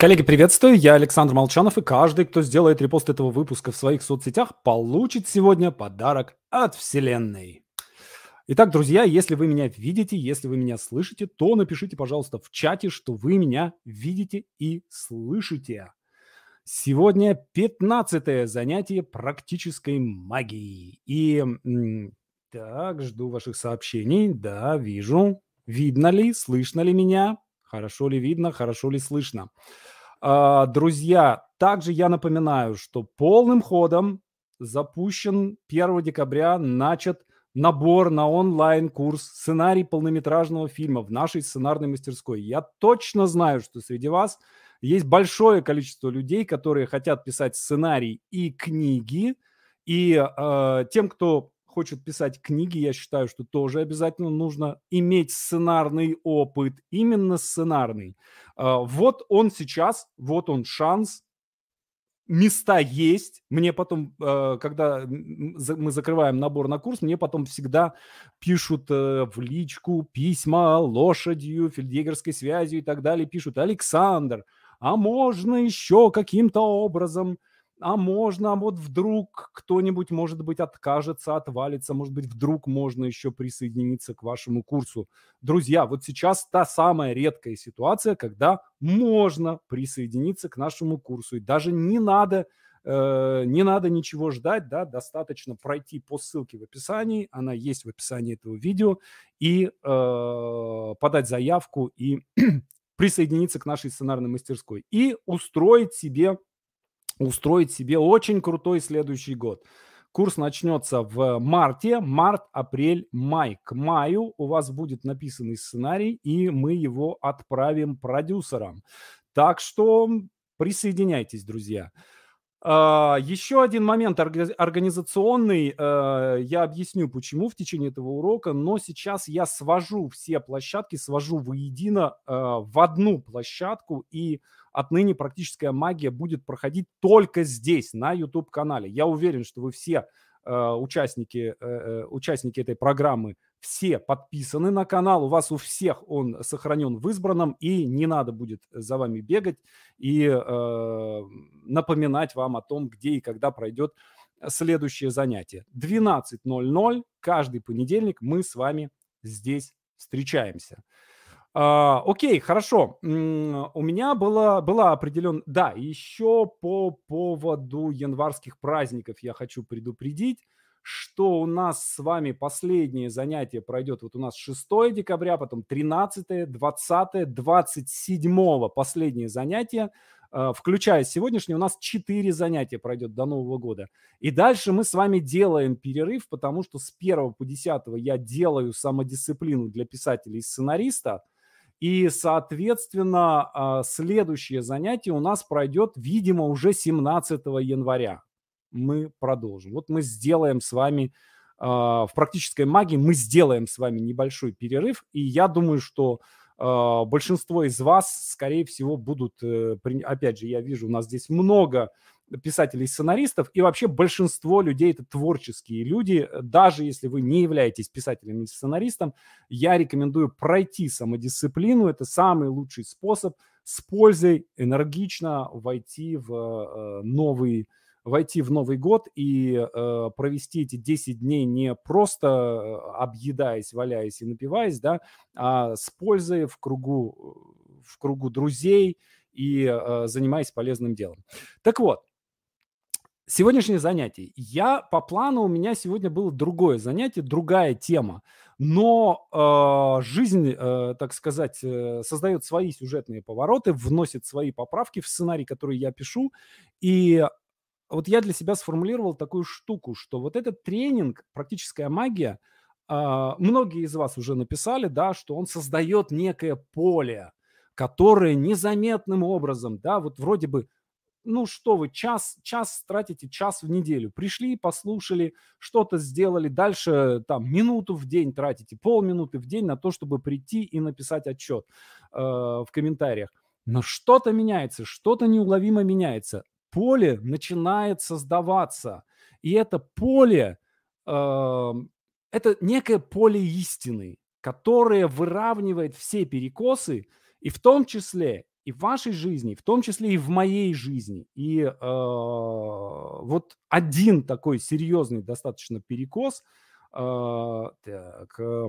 Коллеги, приветствую, я Александр Молчанов, и каждый, кто сделает репост этого выпуска в своих соцсетях, получит сегодня подарок от Вселенной. Итак, друзья, если вы меня видите, если вы меня слышите, то напишите, пожалуйста, в чате, что вы меня видите и слышите. Сегодня 15 занятие практической магии. И так, жду ваших сообщений. Да, вижу. Видно ли, слышно ли меня? Хорошо ли видно, хорошо ли слышно? А, друзья, также я напоминаю, что полным ходом запущен 1 декабря, начат набор на онлайн-курс сценарий полнометражного фильма в нашей сценарной мастерской. Я точно знаю, что среди вас есть большое количество людей, которые хотят писать сценарий и книги. И э, тем, кто хочет писать книги, я считаю, что тоже обязательно нужно иметь сценарный опыт, именно сценарный. А, вот он сейчас, вот он шанс, места есть. Мне потом, а, когда мы закрываем набор на курс, мне потом всегда пишут э, в личку письма лошадью, фельдъегерской связью и так далее. Пишут, Александр, а можно еще каким-то образом а можно, а вот вдруг кто-нибудь, может быть, откажется, отвалится, может быть, вдруг можно еще присоединиться к вашему курсу. Друзья, вот сейчас та самая редкая ситуация, когда можно присоединиться к нашему курсу. И даже не надо, э, не надо ничего ждать, да, достаточно пройти по ссылке в описании, она есть в описании этого видео, и э, подать заявку и присоединиться к нашей сценарной мастерской и устроить себе устроить себе очень крутой следующий год. Курс начнется в марте, март, апрель, май. К маю у вас будет написанный сценарий, и мы его отправим продюсерам. Так что присоединяйтесь, друзья. А, еще один момент организационный. Э, я объясню, почему в течение этого урока, но сейчас я свожу все площадки, свожу воедино э, в одну площадку, и отныне практическая магия будет проходить только здесь, на YouTube-канале. Я уверен, что вы все э, участники, участники этой программы все подписаны на канал, у вас у всех он сохранен в избранном, и не надо будет за вами бегать и э, напоминать вам о том, где и когда пройдет следующее занятие. 12.00 каждый понедельник мы с вами здесь встречаемся. А, окей, хорошо. У меня была, была определен... Да, еще по поводу январских праздников я хочу предупредить, что у нас с вами последнее занятие пройдет. Вот у нас 6 декабря, потом 13, 20, 27 последнее занятие. А, включая сегодняшнее, у нас 4 занятия пройдет до Нового года. И дальше мы с вами делаем перерыв, потому что с 1 по 10 я делаю самодисциплину для писателя и сценариста – и, соответственно, а, следующее занятие у нас пройдет, видимо, уже 17 января. Мы продолжим. Вот мы сделаем с вами а, в практической магии, мы сделаем с вами небольшой перерыв. И я думаю, что а, большинство из вас, скорее всего, будут, э, опять же, я вижу, у нас здесь много писателей и сценаристов, и вообще большинство людей это творческие люди. Даже если вы не являетесь писателем или сценаристом, я рекомендую пройти самодисциплину. Это самый лучший способ с пользой энергично войти в э, новый войти в Новый год и э, провести эти 10 дней не просто э, объедаясь, валяясь и напиваясь, да, а с пользой в кругу, в кругу друзей и э, занимаясь полезным делом. Так вот, Сегодняшнее занятие. Я по плану у меня сегодня было другое занятие, другая тема. Но э, жизнь, э, так сказать, э, создает свои сюжетные повороты, вносит свои поправки в сценарий, который я пишу. И вот я для себя сформулировал такую штуку, что вот этот тренинг «Практическая магия», э, многие из вас уже написали, да, что он создает некое поле, которое незаметным образом, да, вот вроде бы ну что вы, час, час тратите, час в неделю. Пришли, послушали, что-то сделали. Дальше там минуту в день тратите, полминуты в день на то, чтобы прийти и написать отчет э, в комментариях. Но что-то меняется, что-то неуловимо меняется. Поле начинает создаваться. И это поле, э, это некое поле истины, которое выравнивает все перекосы, и в том числе и в вашей жизни, в том числе и в моей жизни. И э, вот один такой серьезный достаточно перекос э, так, э,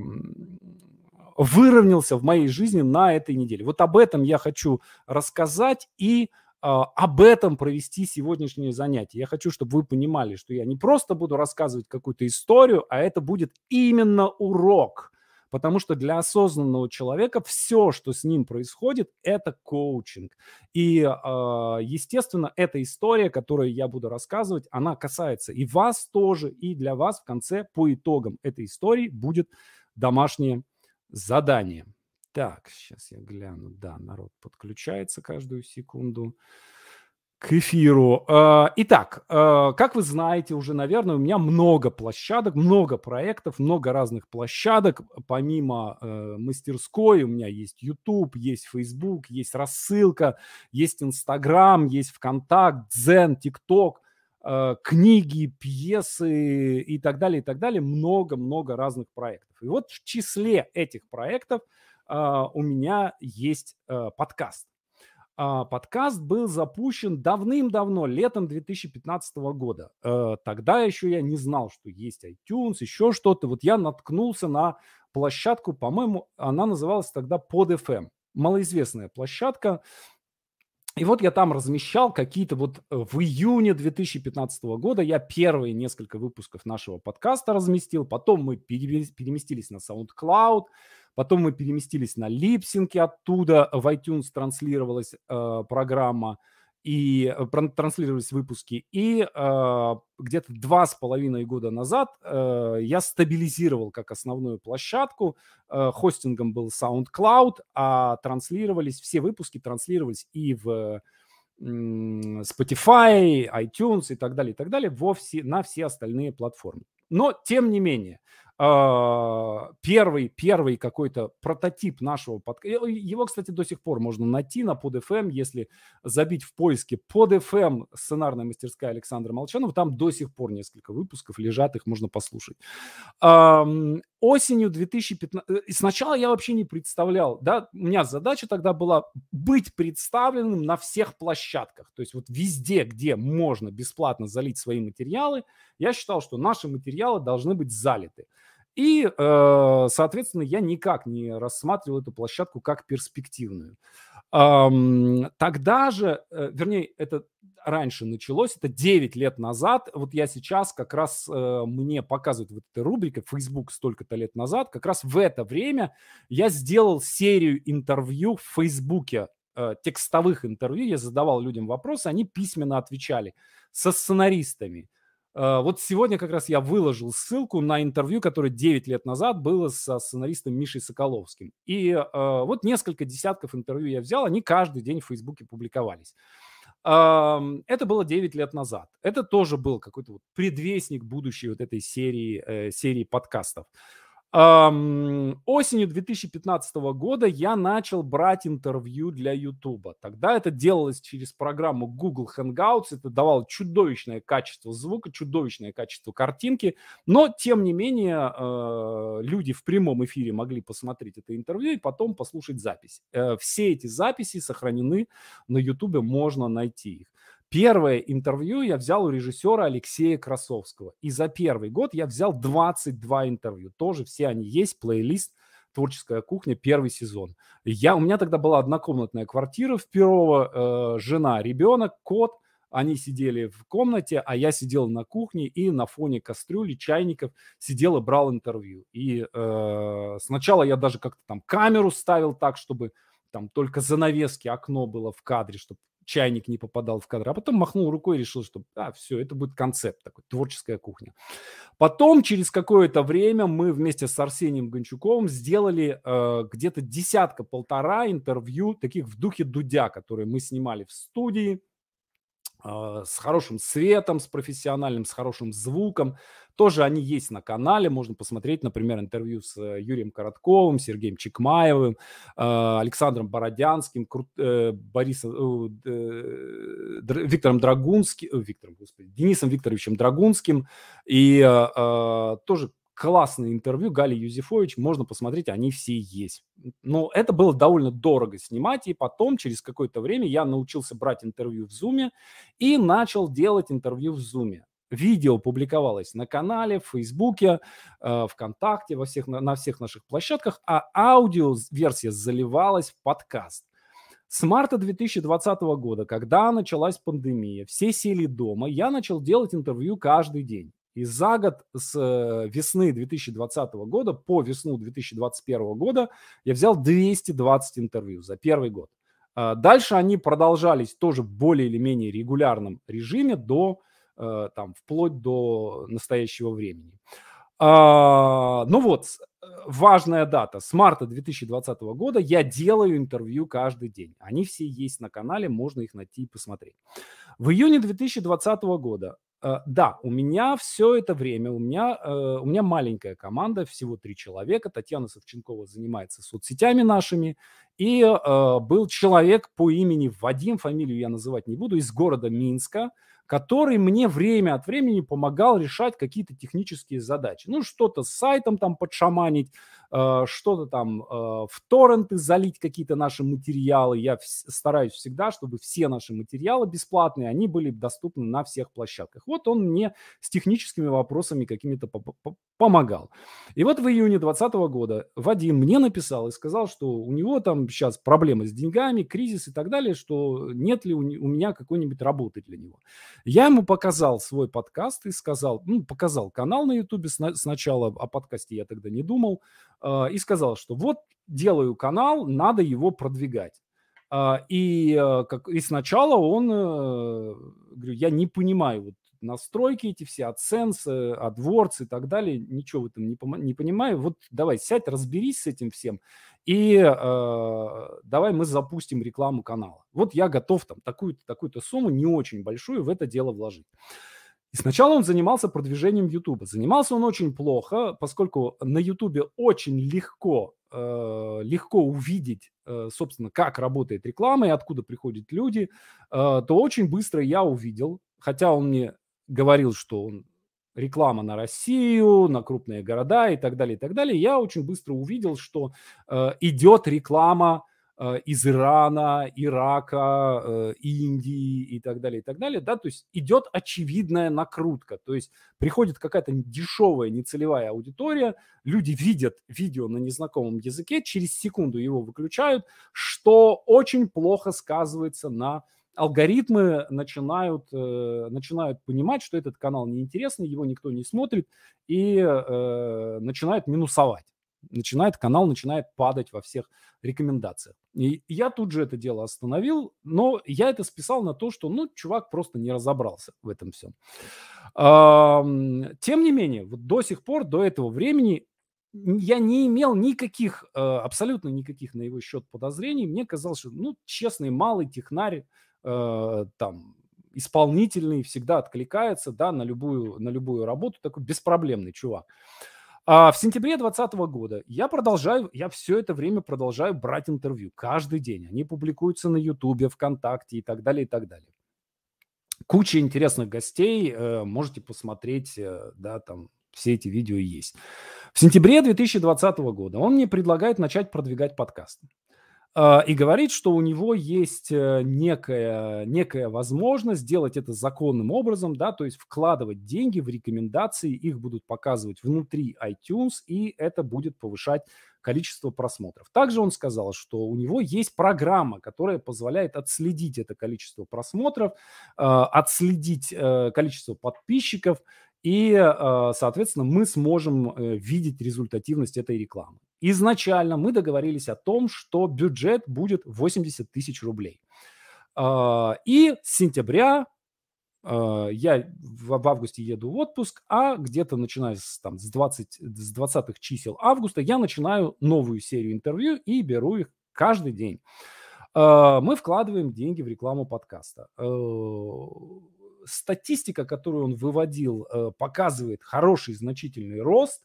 выровнялся в моей жизни на этой неделе. Вот об этом я хочу рассказать и об этом провести сегодняшнее занятие. Я хочу, чтобы вы понимали, что я не просто буду рассказывать какую-то историю, а это будет именно урок. Потому что для осознанного человека все, что с ним происходит, это коучинг. И, а, естественно, эта история, которую я буду рассказывать, она касается и вас тоже, и для вас в конце по итогам этой истории будет домашнее задание. Так, сейчас я гляну. Да, народ подключается каждую секунду к эфиру. А, итак, а, как вы знаете уже, наверное, у меня много площадок, много проектов, много разных площадок. Помимо э, мастерской у меня есть YouTube, есть Facebook, есть рассылка, есть Instagram, есть ВКонтакт, Дзен, ТикТок, э, книги, пьесы и так далее, и так далее. Много-много разных проектов. И вот в числе этих проектов – у меня есть э, подкаст. А, подкаст был запущен давным-давно, летом 2015 года. Э, тогда еще я не знал, что есть iTunes, еще что-то. Вот я наткнулся на площадку, по-моему, она называлась тогда PodFM. Малоизвестная площадка. И вот я там размещал какие-то вот э, в июне 2015 года я первые несколько выпусков нашего подкаста разместил, потом мы переместились на SoundCloud, Потом мы переместились на липсинки оттуда, в iTunes транслировалась э, программа и э, транслировались выпуски. И э, где-то два с половиной года назад э, я стабилизировал как основную площадку. Э, хостингом был SoundCloud, а транслировались, все выпуски транслировались и в Spotify, iTunes и так далее, и так далее, во все, на все остальные платформы. Но, тем не менее, первый, первый какой-то прототип нашего подкаста. Его, кстати, до сих пор можно найти на PodFM, если забить в поиске PodFM сценарная мастерская Александра Молчанова. Там до сих пор несколько выпусков лежат, их можно послушать. Осенью 2015... Э, сначала я вообще не представлял, да, у меня задача тогда была быть представленным на всех площадках. То есть вот везде, где можно бесплатно залить свои материалы, я считал, что наши материалы должны быть залиты. И, э, соответственно, я никак не рассматривал эту площадку как перспективную. Тогда же, э, вернее, это раньше началось, это 9 лет назад. Вот я сейчас как раз э, мне показывают вот эта рубрика Facebook столько-то лет назад. Как раз в это время я сделал серию интервью в Фейсбуке, текстовых интервью. Я задавал людям вопросы, они письменно отвечали со сценаристами. Э, вот сегодня как раз я выложил ссылку на интервью, которое 9 лет назад было со сценаристом Мишей Соколовским. И э, вот несколько десятков интервью я взял, они каждый день в Фейсбуке публиковались. Это было 9 лет назад. Это тоже был какой-то вот предвестник будущей вот этой серии, э, серии подкастов. Осенью 2015 года я начал брать интервью для YouTube. Тогда это делалось через программу Google Hangouts. Это давало чудовищное качество звука, чудовищное качество картинки. Но, тем не менее, э, люди в прямом эфире могли посмотреть это интервью и потом послушать запись. Э, все эти записи сохранены на YouTube, можно найти их. Первое интервью я взял у режиссера Алексея Красовского. И за первый год я взял 22 интервью. Тоже все они есть, плейлист «Творческая кухня», первый сезон. Я, у меня тогда была однокомнатная квартира в Перово, э, жена, ребенок, кот. Они сидели в комнате, а я сидел на кухне и на фоне кастрюли, чайников сидел и брал интервью. И э, сначала я даже как-то там камеру ставил так, чтобы там только занавески, окно было в кадре, чтобы чайник не попадал в кадр, а потом махнул рукой и решил, что а, все, это будет концепт такой, творческая кухня. Потом, через какое-то время, мы вместе с Арсением Гончуковым сделали э, где-то десятка-полтора интервью, таких в духе Дудя, которые мы снимали в студии, с хорошим светом, с профессиональным, с хорошим звуком, тоже они есть на канале, можно посмотреть, например, интервью с э, Юрием Коротковым, Сергеем Чекмаевым, э, Александром Бородянским, э, Борисом, Виктором Драгунским, Виктором, господи, Денисом Викторовичем Драгунским. И тоже классные интервью Гали Юзефович, можно посмотреть, они все есть. Но это было довольно дорого снимать, и потом, через какое-то время, я научился брать интервью в Зуме и начал делать интервью в Зуме. Видео публиковалось на канале, в Фейсбуке, э, ВКонтакте, во всех, на всех наших площадках, а аудиоверсия заливалась в подкаст. С марта 2020 года, когда началась пандемия, все сели дома, я начал делать интервью каждый день. И за год с э, весны 2020 года по весну 2021 года я взял 220 интервью за первый год. А дальше они продолжались тоже в более или менее регулярном режиме до, э, там, вплоть до настоящего времени. А, ну вот, э, важная дата. С марта 2020 года я делаю интервью каждый день. Они все есть на канале, можно их найти и посмотреть. В июне 2020 года да, у меня все это время, у меня, э, у меня маленькая команда, всего три человека. Татьяна Савченкова занимается соцсетями нашими. И был человек по имени Вадим, фамилию я называть не буду, из города Минска, который мне время от времени помогал решать какие-то технические задачи. Ну, что-то с сайтом там подшаманить, э, что-то там э, в торренты залить какие-то наши материалы. Я стараюсь всегда, чтобы все наши материалы бесплатные, они были доступны на всех площадках. Вот он мне с техническими вопросами какими-то помогал. И вот в июне 2020 года Вадим мне написал и сказал, что у него там сейчас проблемы с деньгами, кризис и так далее, что нет ли у меня какой-нибудь работы для него. Я ему показал свой подкаст и сказал, ну, показал канал на Ютубе сначала, о подкасте я тогда не думал, и сказал, что вот делаю канал, надо его продвигать. А, и, э, как, и сначала он, э, говорю, я не понимаю, вот настройки эти все, AdSense, AdWords и так далее, ничего в этом не, не понимаю. Вот давай, сядь, разберись с этим всем, и э, давай мы запустим рекламу канала. Вот я готов там такую-то такую сумму, не очень большую, в это дело вложить. И сначала он занимался продвижением YouTube. Занимался он очень плохо, поскольку на YouTube очень легко, э, легко увидеть, э, собственно, как работает реклама и откуда приходят люди, э, то очень быстро я увидел, хотя он мне говорил, что он реклама на Россию, на крупные города и так далее, и так далее, я очень быстро увидел, что э, идет реклама из Ирана, Ирака, э, Индии и так далее, и так далее, да, то есть идет очевидная накрутка, то есть приходит какая-то дешевая, нецелевая аудитория, люди видят видео на незнакомом языке, через секунду его выключают, что очень плохо сказывается на алгоритмы начинают, э, начинают понимать, что этот канал неинтересный, его никто не смотрит, и э, начинают минусовать. Начинает, канал начинает падать во всех рекомендациях. И я тут же это дело остановил, но я это списал на то, что, ну, чувак просто не разобрался в этом всем. Тем не менее, вот до сих пор, до этого времени я не имел никаких, э, абсолютно никаких на его счет подозрений. Мне казалось, что, ну, честный малый технарь, э, там исполнительный, всегда откликается, да, на любую, на любую работу, такой беспроблемный чувак. А в сентябре 2020 года я продолжаю, я все это время продолжаю брать интервью каждый день. Они публикуются на Ютубе, ВКонтакте и так далее, и так далее. Куча интересных гостей, э, можете посмотреть, э, да, там все эти видео есть. В сентябре 2020 года он мне предлагает начать продвигать подкасты. А, и говорит, что у него есть э, некая, некая возможность сделать это законным образом, да, то есть вкладывать деньги в рекомендации, их будут показывать внутри iTunes, и это будет повышать количество просмотров. Также он сказал, что у него есть программа, которая позволяет отследить это количество просмотров, а, отследить э, количество подписчиков, и, а, соответственно, мы сможем э, видеть результативность этой рекламы. Изначально мы договорились о том, что бюджет будет 80 тысяч рублей. А, и с сентября а, я в августе еду в отпуск, а где-то начиная с, там, с, 20, с 20 чисел августа я начинаю новую серию интервью и беру их каждый день. Мы вкладываем деньги в рекламу подкаста. Статистика, которую он выводил, э, показывает хороший значительный рост.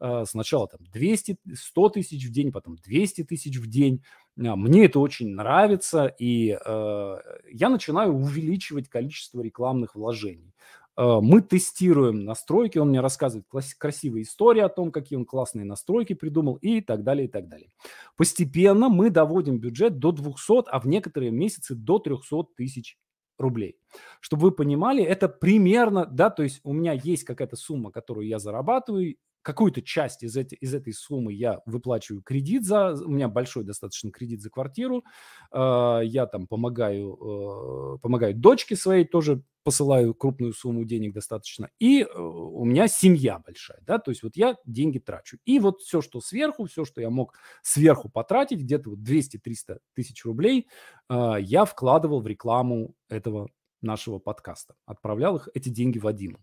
А, сначала там 200, 100 тысяч в день, потом 200 тысяч в день. А, мне это очень нравится, и э, я начинаю увеличивать количество рекламных вложений. Э, мы тестируем настройки, он мне рассказывает красивые истории о том, какие он классные настройки придумал и так далее, и так далее. Постепенно мы доводим бюджет до 200, а в некоторые месяцы до 300 тысяч рублей. Чтобы вы понимали, это примерно, да, то есть у меня есть какая-то сумма, которую я зарабатываю, какую-то часть из, эти, из этой суммы я выплачиваю кредит за, у меня большой достаточно кредит за квартиру, э, я там помогаю, э, помогаю дочке своей, тоже посылаю крупную сумму денег достаточно, и э, у меня семья большая, да, то есть вот я деньги трачу. И вот все, что сверху, все, что я мог сверху потратить, где-то вот 200-300 тысяч рублей, э, я вкладывал в рекламу этого нашего подкаста, отправлял их, эти деньги Вадиму.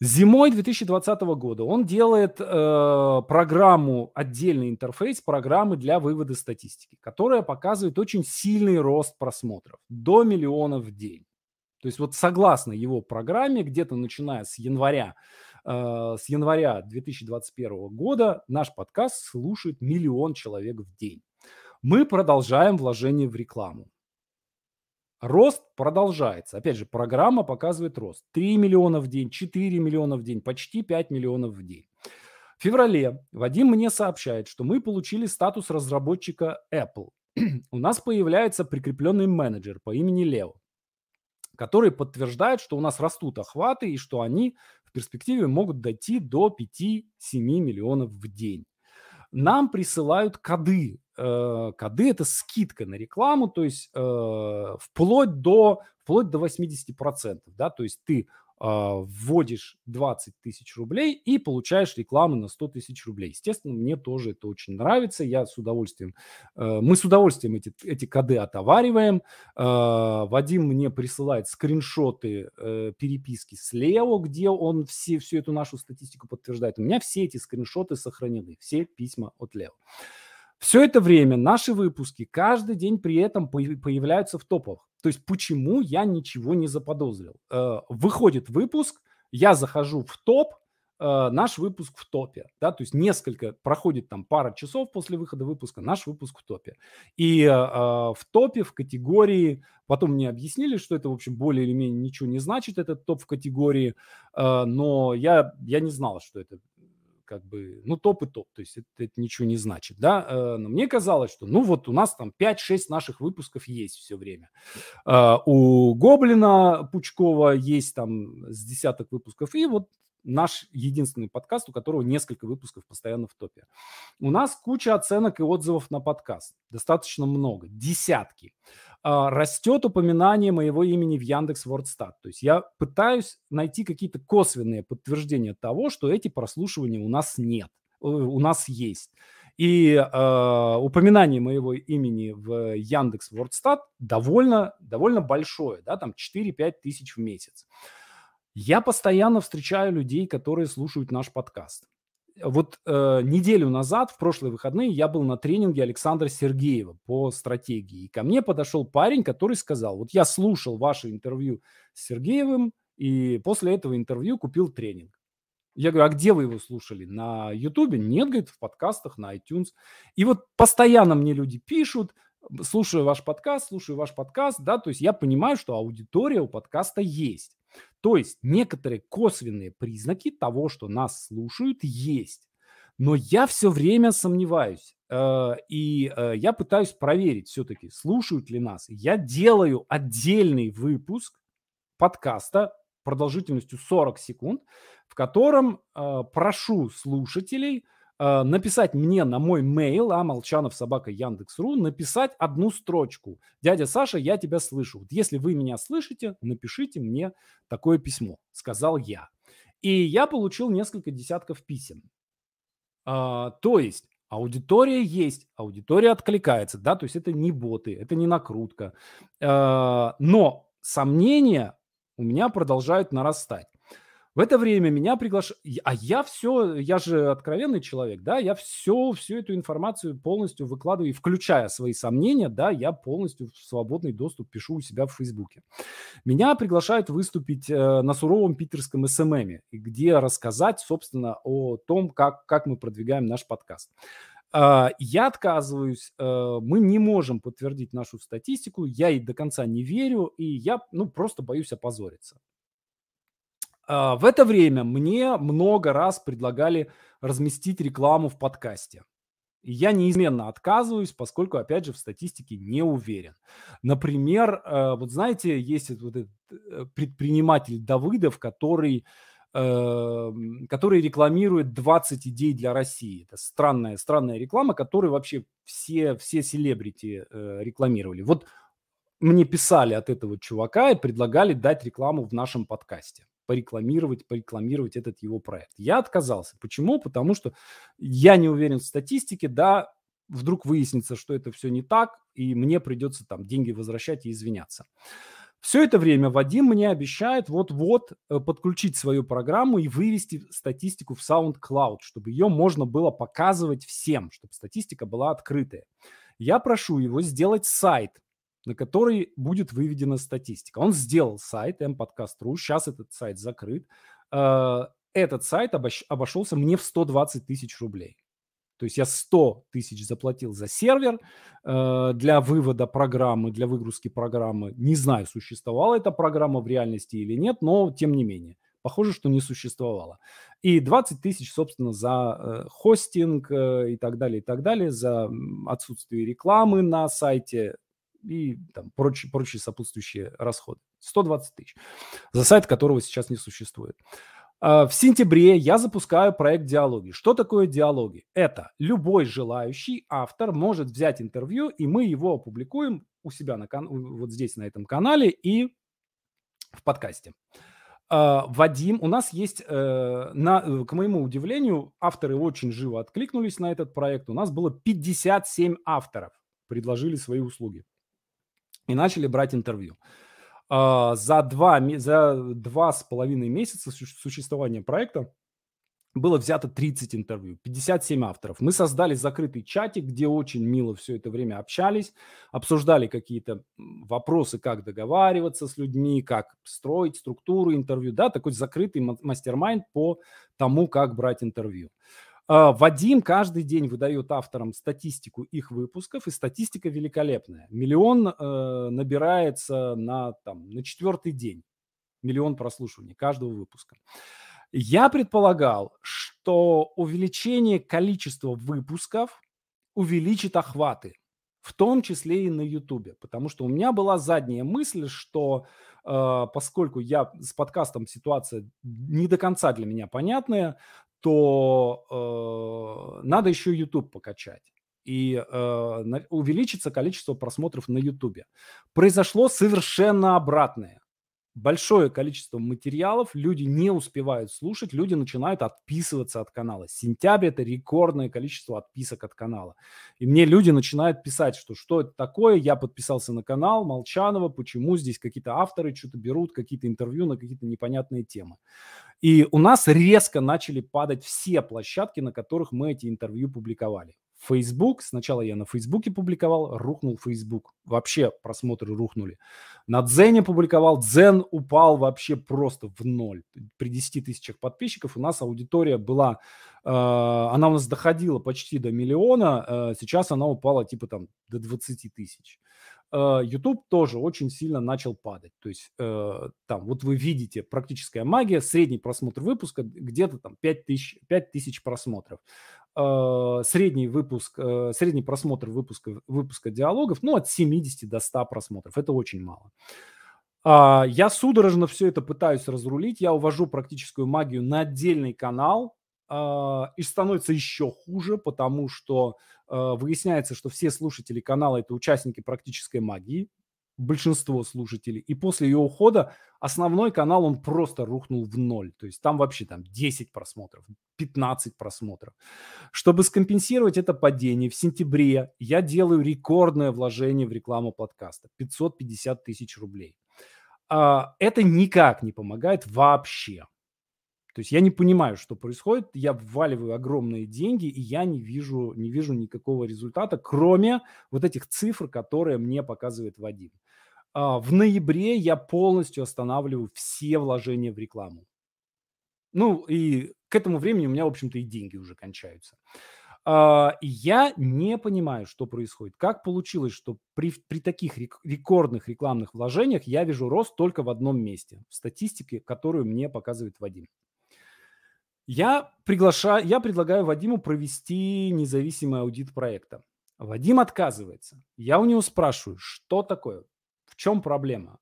Зимой 2020 года он делает э, программу, отдельный интерфейс программы для вывода статистики, которая показывает очень сильный рост просмотров, до миллиона в день. То есть вот согласно его программе, где-то начиная с января, э, с января 2021 года наш подкаст слушает миллион человек в день. Мы продолжаем вложение в рекламу. Рост продолжается. Опять же, программа показывает рост. 3 миллиона в день, 4 миллиона в день, почти 5 миллионов в день. В феврале Вадим мне сообщает, что мы получили статус разработчика Apple. У нас появляется прикрепленный менеджер по имени Лео, который подтверждает, что у нас растут охваты и что они в перспективе могут дойти до 5-7 миллионов в день. Нам присылают коды э, коды это скидка на рекламу, то есть э, вплоть до вплоть до 80%, да, то есть ты вводишь 20 тысяч рублей и получаешь рекламу на 100 тысяч рублей. Естественно, мне тоже это очень нравится. Я с удовольствием, э, мы с удовольствием эти, эти коды отовариваем. Э, Вадим мне присылает скриншоты э, переписки с Лео, где он все, всю эту нашу статистику подтверждает. У меня все эти скриншоты сохранены, все письма от Лео. Все это время наши выпуски каждый день при этом появляются в топах. То есть почему я ничего не заподозрил? Э, выходит выпуск, я захожу в топ, э, наш выпуск в топе, да, то есть несколько, проходит там пара часов после выхода выпуска, наш выпуск в топе. И э, в топе в категории, потом мне объяснили, что это, в общем, более или менее ничего не значит, этот топ в категории, но я, я не знал, что это как бы, ну, топ и топ, то есть это, это ничего не значит, да, э, но мне казалось, что, ну, вот у нас там 5-6 наших выпусков есть все время. Э, у Гоблина Пучкова есть там с десяток выпусков, и вот наш единственный подкаст, у которого несколько выпусков постоянно в топе. У нас куча оценок и отзывов на подкаст, достаточно много, десятки. Растет упоминание моего имени в Яндекс Вордстат. То есть я пытаюсь найти какие-то косвенные подтверждения того, что эти прослушивания у нас нет, э, у нас есть. И э, упоминание моего имени в Яндекс Вордстат довольно, довольно большое, да, там 4-5 тысяч в месяц. Я постоянно встречаю людей, которые слушают наш подкаст вот э, неделю назад, в прошлые выходные, я был на тренинге Александра Сергеева по стратегии. И ко мне подошел парень, который сказал, вот я слушал ваше интервью с Сергеевым, и после этого интервью купил тренинг. Я говорю, а где вы его слушали? На Ютубе? Нет, говорит, в подкастах, на iTunes. И вот постоянно мне люди пишут, слушаю ваш подкаст, слушаю ваш подкаст, да, то есть я понимаю, что аудитория у подкаста есть. То есть некоторые косвенные признаки того, что нас слушают, есть. Но я все время сомневаюсь. Э, и э, я пытаюсь проверить все-таки, слушают ли нас. Я делаю отдельный выпуск подкаста продолжительностью 40 секунд, в котором э, прошу слушателей – Э, написать мне на мой mail, а молчанов собака Яндекс.ру, написать одну строчку. Дядя Саша, я тебя слышу. Вот если вы меня слышите, напишите мне такое письмо, сказал я. И я получил несколько десятков писем. А, то есть аудитория есть, аудитория откликается, да, то есть это не боты, это не накрутка. А, но сомнения у меня продолжают нарастать. В это время меня приглашают, а я все, я же откровенный человек, да, я все, всю эту информацию полностью выкладываю, включая свои сомнения, да, я полностью в свободный доступ пишу у себя в Фейсбуке. Меня приглашают выступить э, на суровом питерском СММе, где рассказать, собственно, о том, как, как мы продвигаем наш подкаст. Uh, я отказываюсь, uh, мы не можем подтвердить нашу статистику, я и до конца не верю, и я ну, просто боюсь опозориться. А, в это время мне много раз предлагали разместить рекламу в подкасте. Я неизменно отказываюсь, поскольку, опять же, в статистике не уверен. Например, э, вот знаете, есть вот этот э, предприниматель Давыдов, который, эм, который рекламирует 20 идей для России. Это странная, странная реклама, которую вообще все, все селебрити э, рекламировали. Вот мне писали от этого чувака и предлагали дать рекламу в нашем подкасте порекламировать, порекламировать этот его проект. Я отказался. Почему? Потому что я не уверен в статистике, да, вдруг выяснится, что это все не так, и мне придется там деньги возвращать и извиняться. Все это время Вадим мне обещает вот-вот э, подключить свою программу и вывести статистику в SoundCloud, чтобы ее можно было показывать всем, чтобы статистика была открытая. Я прошу его сделать сайт, на который будет выведена статистика. Он сделал сайт mpodcast.ru, сейчас этот сайт закрыт. Э, этот сайт обошелся мне в 120 тысяч рублей. То есть я 100 тысяч заплатил за сервер э, для вывода программы, для выгрузки программы. Не знаю, существовала эта программа в реальности или нет, но тем не менее. Похоже, что не существовало. И 20 тысяч, собственно, за э, хостинг э, и так далее, и так далее, за отсутствие рекламы на сайте и там, прочие, прочие сопутствующие расходы. 120 тысяч. За сайт, которого сейчас не существует. А, в сентябре я запускаю проект «Диалоги». Что такое «Диалоги»? Это любой желающий автор может взять интервью, и мы его опубликуем у себя на кан- вот здесь, на этом канале и в подкасте. А, Вадим, у нас есть, э, на, э, к моему удивлению, авторы очень живо откликнулись на этот проект. У нас было 57 авторов, предложили свои услуги и начали брать интервью. А, за два, за два с половиной месяца существования проекта было взято 30 интервью, 57 авторов. Мы создали закрытый чатик, где очень мило все это время общались, обсуждали какие-то вопросы, как договариваться с людьми, как строить структуру интервью, да, такой закрытый мастер-майнд по тому, как брать интервью. А, Вадим каждый день выдает авторам статистику их выпусков, и статистика великолепная. Миллион э, набирается на, там, на четвертый день. Миллион прослушиваний каждого выпуска. Я предполагал, что увеличение количества выпусков увеличит охваты, в том числе и на Ютубе, потому что у меня была задняя мысль, что э, поскольку я с подкастом ситуация не до конца для меня понятная, то э, надо еще YouTube покачать и э, увеличится количество просмотров на YouTube. Произошло совершенно обратное большое количество материалов, люди не успевают слушать, люди начинают отписываться от канала. Сентябрь – это рекордное количество отписок от канала. И мне люди начинают писать, что что это такое, я подписался на канал Молчанова, почему здесь какие-то авторы что-то берут, какие-то интервью на какие-то непонятные темы. И у нас резко начали падать все площадки, на которых мы эти интервью публиковали. Facebook, сначала я на Фейсбуке публиковал, рухнул Facebook. Вообще просмотры рухнули. На Дзене публиковал, Дзен упал вообще просто в ноль. При 10 тысячах подписчиков у нас аудитория была, э, она у нас доходила почти до миллиона, э, сейчас она упала типа там до 20 тысяч. Э, YouTube тоже очень сильно начал падать. То есть э, там вот вы видите практическая магия, средний просмотр выпуска где-то там 5 тысяч, 5 тысяч просмотров. Э, средний выпуск, э, средний просмотр выпуска, выпуска диалогов, ну, от 70 до 100 просмотров. Это очень мало. Э, я судорожно все это пытаюсь разрулить. Я увожу практическую магию на отдельный канал, э, и становится еще хуже, потому что э, выясняется, что все слушатели канала – это участники практической магии, большинство слушателей. И после ее ухода основной канал, он просто рухнул в ноль. То есть там вообще там 10 просмотров, 15 просмотров. Чтобы скомпенсировать это падение, в сентябре я делаю рекордное вложение в рекламу подкаста. 550 тысяч рублей. А, это никак не помогает вообще. То есть я не понимаю, что происходит. Я вваливаю огромные деньги, и я не вижу, не вижу никакого результата, кроме вот этих цифр, которые мне показывает Вадим. А, в ноябре я полностью останавливаю все вложения в рекламу. Ну и к этому времени у меня, в общем-то, и деньги уже кончаются. А, я не понимаю, что происходит. Как получилось, что при, при таких рекордных рекламных вложениях я вижу рост только в одном месте, в статистике, которую мне показывает Вадим. Я, приглашаю, я предлагаю Вадиму провести независимый аудит проекта. Вадим отказывается. Я у него спрашиваю, что такое, в чем проблема.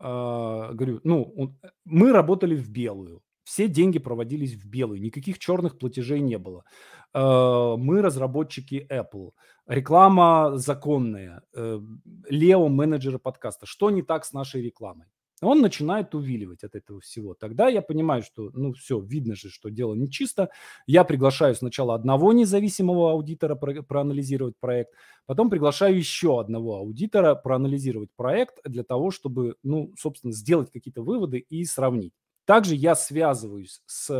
Э, говорю, ну, он, мы работали в белую. Все деньги проводились в белую, никаких черных платежей не было. Э, мы разработчики Apple, реклама законная, э, Лео менеджеры подкаста. Что не так с нашей рекламой? Он начинает увиливать от этого всего. Тогда я понимаю, что, ну, все, видно же, что дело нечисто. Я приглашаю сначала одного независимого аудитора про- проанализировать проект, потом приглашаю еще одного аудитора проанализировать проект для того, чтобы, ну, собственно, сделать какие-то выводы и сравнить. Также я связываюсь с,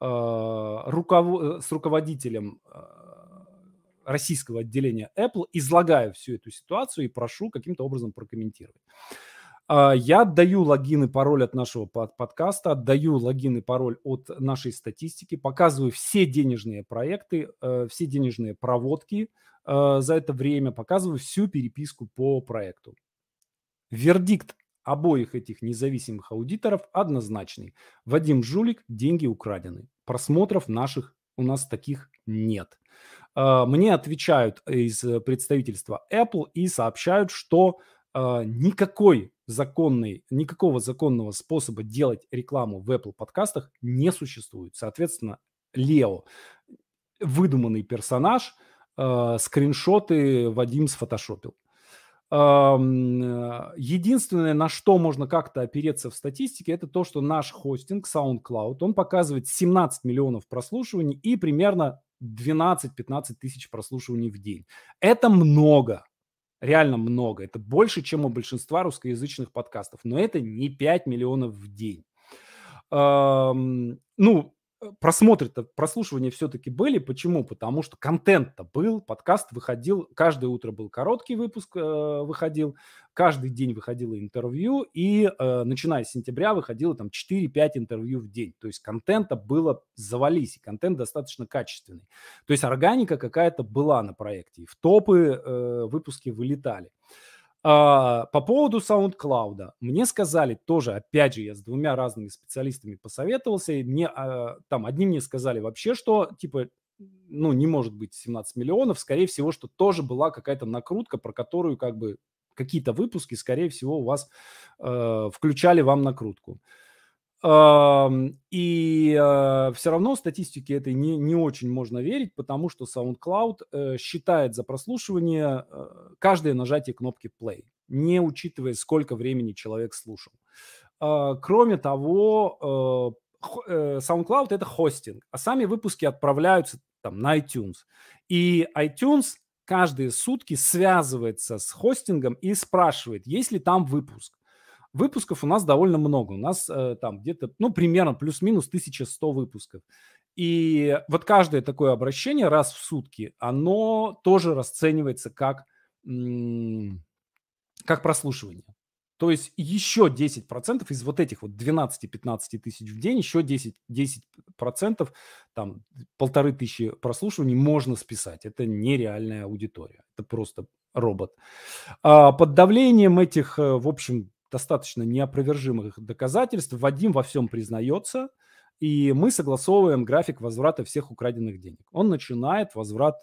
э, руков... с руководителем э, российского отделения Apple, излагаю всю эту ситуацию и прошу каким-то образом прокомментировать. А, я отдаю логин и пароль от нашего подкаста, отдаю логин и пароль от нашей статистики, показываю все денежные проекты, э, все денежные проводки э, за это время, показываю всю переписку по проекту. Вердикт обоих этих независимых аудиторов однозначный. Вадим Жулик, деньги украдены. Просмотров наших у нас таких нет. А, мне отвечают из представительства Apple и сообщают, что никакой законный, никакого законного способа делать рекламу в Apple подкастах не существует. Соответственно, Лео, выдуманный персонаж, э, скриншоты Вадим сфотошопил. Э, единственное, на что можно как-то опереться в статистике, это то, что наш хостинг SoundCloud, он показывает 17 миллионов прослушиваний и примерно 12-15 тысяч прослушиваний в день. Это много реально много. Это больше, чем у большинства русскоязычных подкастов. Но это не 5 миллионов в день. Ну, просмотры-то, прослушивания все-таки были. Почему? Потому что контент-то был, подкаст выходил, каждое утро был короткий выпуск, э, выходил, каждый день выходило интервью, и э, начиная с сентября выходило там 4-5 интервью в день. То есть контента было завались, и контент достаточно качественный. То есть органика какая-то была на проекте, и в топы э, выпуски вылетали. А, по поводу SoundCloud. Мне сказали тоже, опять же, я с двумя разными специалистами посоветовался, и мне а, там одни мне сказали вообще, что типа ну, не может быть 17 миллионов, скорее всего, что тоже была какая-то накрутка, про которую как бы какие-то выпуски, скорее всего, у вас э, включали вам накрутку. И э, все равно статистике этой не, не очень можно верить, потому что SoundCloud э, считает за прослушивание э, каждое нажатие кнопки play, не учитывая, сколько времени человек слушал. А, кроме того, SoundCloud это хостинг, а сами выпуски отправляются там на iTunes. И iTunes каждые сутки связывается с хостингом и спрашивает, есть ли там выпуск. Выпусков у нас довольно много. У нас э, там где-то, ну, примерно плюс-минус 1100 выпусков. И вот каждое такое обращение раз в сутки, оно тоже расценивается как, как прослушивание. То есть еще 10% из вот этих вот 12-15 тысяч в день, еще 10, 10% там полторы тысячи прослушиваний можно списать. Это нереальная аудитория. Это просто робот. А под давлением этих, э, в общем, достаточно неопровержимых доказательств. Вадим во всем признается, и мы согласовываем график возврата всех украденных денег. Он начинает возврат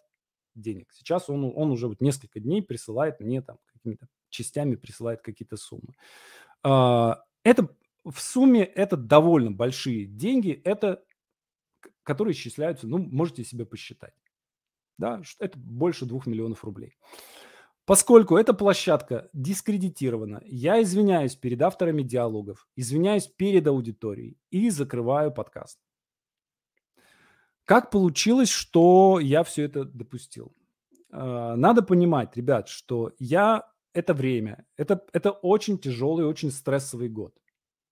денег. Сейчас он, он уже вот несколько дней присылает мне там какими-то частями присылает какие-то суммы. А, это в сумме это довольно большие деньги, это которые исчисляются, ну, можете себе посчитать. Да, это больше двух миллионов рублей. Поскольку эта площадка дискредитирована, я извиняюсь перед авторами диалогов, извиняюсь перед аудиторией и закрываю подкаст. Как получилось, что я все это допустил? А, надо понимать, ребят, что я это время, это, это очень тяжелый, очень стрессовый год.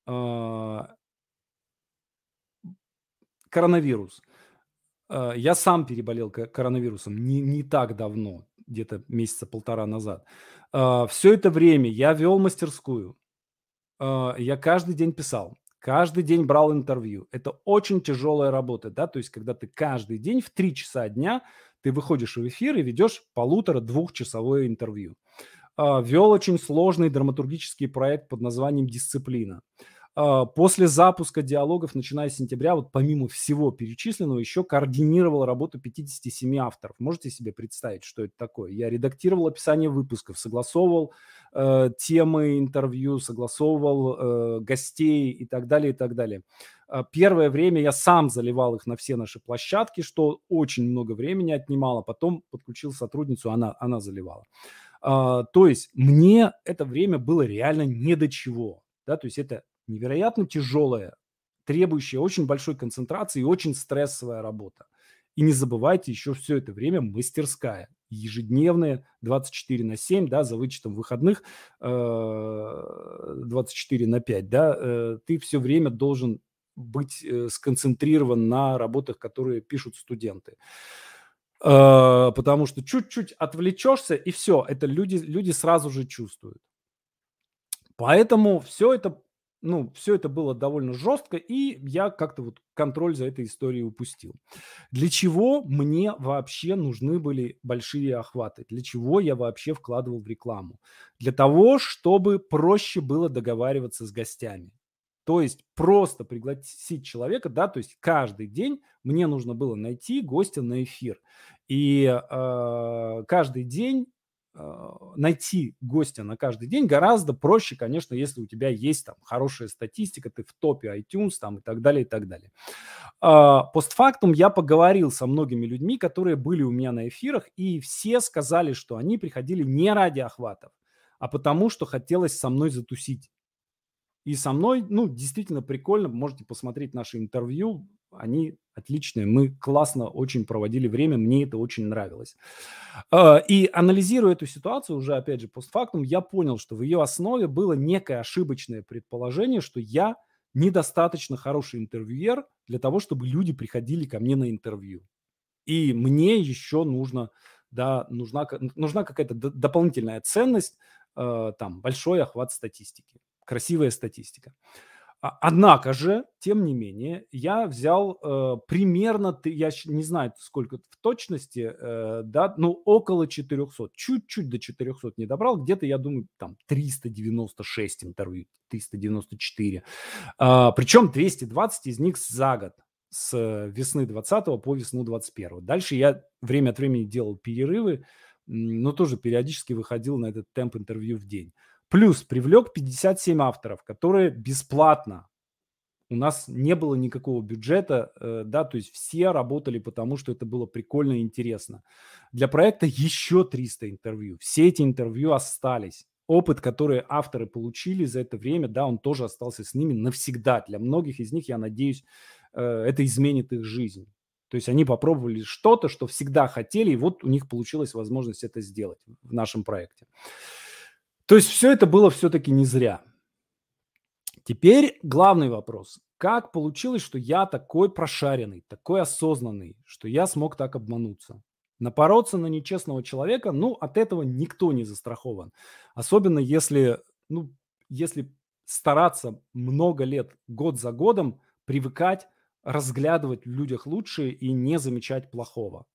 А, коронавирус. А, я сам переболел коронавирусом не, не так давно где-то месяца полтора назад. А, Все это время я вел мастерскую. А, я каждый день писал, каждый день брал интервью. Это очень тяжелая работа, да, то есть когда ты каждый день в три часа дня Ты выходишь в эфир и ведешь полутора-двухчасовое интервью. А, Вел очень сложный драматургический проект под названием «Дисциплина». А, после запуска диалогов, начиная с сентября, вот помимо всего перечисленного, еще координировал работу 57 авторов. Можете себе представить, что это такое? Я редактировал описание выпусков, согласовывал э, темы интервью, согласовывал э, гостей и так далее, и так далее. А, первое время я сам заливал их на все наши площадки, что очень много времени отнимало. Потом подключил сотрудницу, она, она заливала. А, то есть мне это время было реально не до чего. Да, то есть это невероятно тяжелая, требующая очень большой концентрации и очень стрессовая работа. И не забывайте, еще все это время мастерская, ежедневная, 24 на 7, да, за вычетом выходных 24 э, на 5, да, э, ты все время должен быть э, сконцентрирован на работах, которые пишут студенты. Потому что чуть-чуть отвлечешься, и все, это люди, люди сразу же чувствуют. Поэтому все это ну, все это было довольно жестко, и я как-то вот контроль за этой историей упустил. Для чего мне вообще нужны были большие охваты? Для чего я вообще вкладывал в рекламу? Для того, чтобы проще было договариваться с гостями. То есть просто пригласить человека, да, то есть каждый день мне нужно было найти гостя на эфир. И э, каждый день найти гостя на каждый день гораздо проще, конечно, если у тебя есть там хорошая статистика, ты в топе iTunes там и так далее, и так далее. А, постфактум я поговорил со многими людьми, которые были у меня на эфирах, и все сказали, что они приходили не ради охватов, а потому что хотелось со мной затусить. И со мной, ну, действительно прикольно, можете посмотреть наше интервью, они отличные, мы классно очень проводили время, мне это очень нравилось. А, и анализируя эту ситуацию уже, опять же, постфактум, я понял, что в ее основе было некое ошибочное предположение, что я недостаточно хороший интервьюер для того, чтобы люди приходили ко мне на интервью. И мне еще нужно, да, нужна, нужна какая-то дополнительная ценность, а, там, большой охват статистики, красивая статистика. А, однако же, тем не менее, я взял э, примерно, я не знаю сколько в точности, э, да, ну около 400, чуть-чуть до 400 не добрал, где-то, я думаю, там 396 интервью, 394. А, причем 220 из них за год, с весны 20 по весну 21. Дальше я время от времени делал перерывы, но тоже периодически выходил на этот темп интервью в день. Плюс привлек 57 авторов, которые бесплатно. У нас не было никакого бюджета, э, да, то есть все работали потому, что это было прикольно и интересно. Для проекта еще 300 интервью. Все эти интервью остались. Опыт, который авторы получили за это время, да, он тоже остался с ними навсегда. Для многих из них, я надеюсь, э, это изменит их жизнь. То есть они попробовали что-то, что всегда хотели, и вот у них получилась возможность это сделать в нашем проекте. То есть все это было все-таки не зря. Теперь главный вопрос. Как получилось, что я такой прошаренный, такой осознанный, что я смог так обмануться? Напороться на нечестного человека, ну, от этого никто не застрахован. Особенно если, ну, если стараться много лет, год за годом, привыкать разглядывать в людях лучшее и не замечать плохого.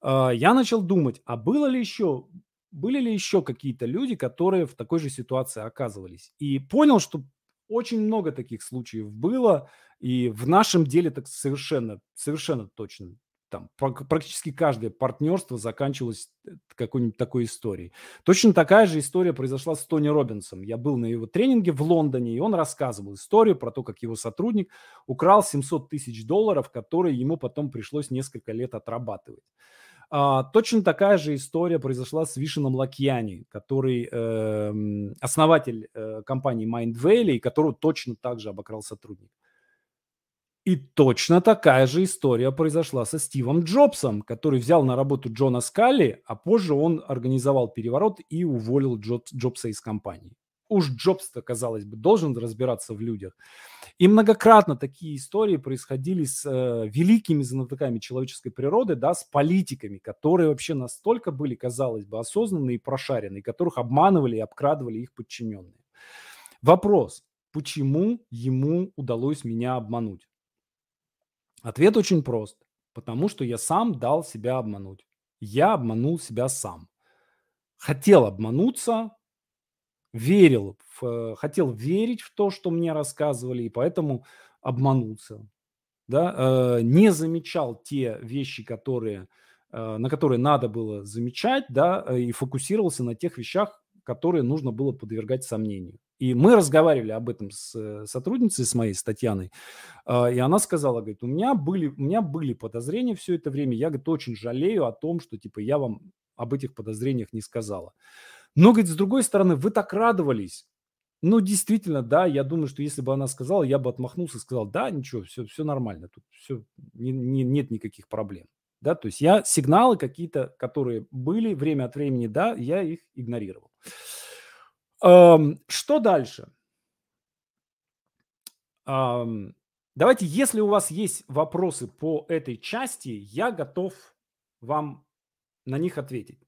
А, я начал думать, а было ли еще были ли еще какие-то люди, которые в такой же ситуации оказывались? И понял, что очень много таких случаев было, и в нашем деле так совершенно, совершенно точно. Там практически каждое партнерство заканчивалось э, какой-нибудь такой историей. Точно такая же история произошла с Тони Робинсом. Я был на его тренинге в Лондоне, и он рассказывал историю про то, как его сотрудник украл 700 тысяч долларов, которые ему потом пришлось несколько лет отрабатывать. А, точно такая же история произошла с Вишеном Лакьяни, который э, основатель э, компании Mind Valley, которого точно так же обокрал сотрудник. И точно такая же история произошла со Стивом Джобсом, который взял на работу Джона Скалли, а позже он организовал переворот и уволил Джобса из компании. Уж Джобс-то, казалось бы, должен разбираться в людях. И многократно такие истории происходили с э, великими знатоками человеческой природы, да, с политиками, которые вообще настолько были, казалось бы, осознанные и прошаренные, которых обманывали и обкрадывали их подчиненные. Вопрос, почему ему удалось меня обмануть? Ответ очень прост. Потому что я сам дал себя обмануть. я обманул себя сам. Хотел обмануться, верил, в, хотел верить в то, что мне рассказывали, и поэтому обманулся. Да? Э, не замечал те вещи, которые, э, на которые надо было замечать, да, и фокусировался на тех вещах, которые нужно было подвергать сомнению. И мы разговаривали об этом с э, сотрудницей, с моей, с Татьяной, и она сказала, говорит, у меня были, у меня были подозрения все это время, я, говорит, очень жалею о том, что, типа, я вам об этих подозрениях не сказала. Но, говорит, с другой стороны, вы так радовались. Ну, действительно, да, я думаю, что если бы она сказала, я бы отмахнулся и сказал, да, ничего, все, все нормально, тут все, не, не, нет никаких проблем. Да, то есть я сигналы какие-то, которые были время от времени, да, я их игнорировал. Что дальше? Давайте, если у вас есть вопросы по этой части, я готов вам на них ответить.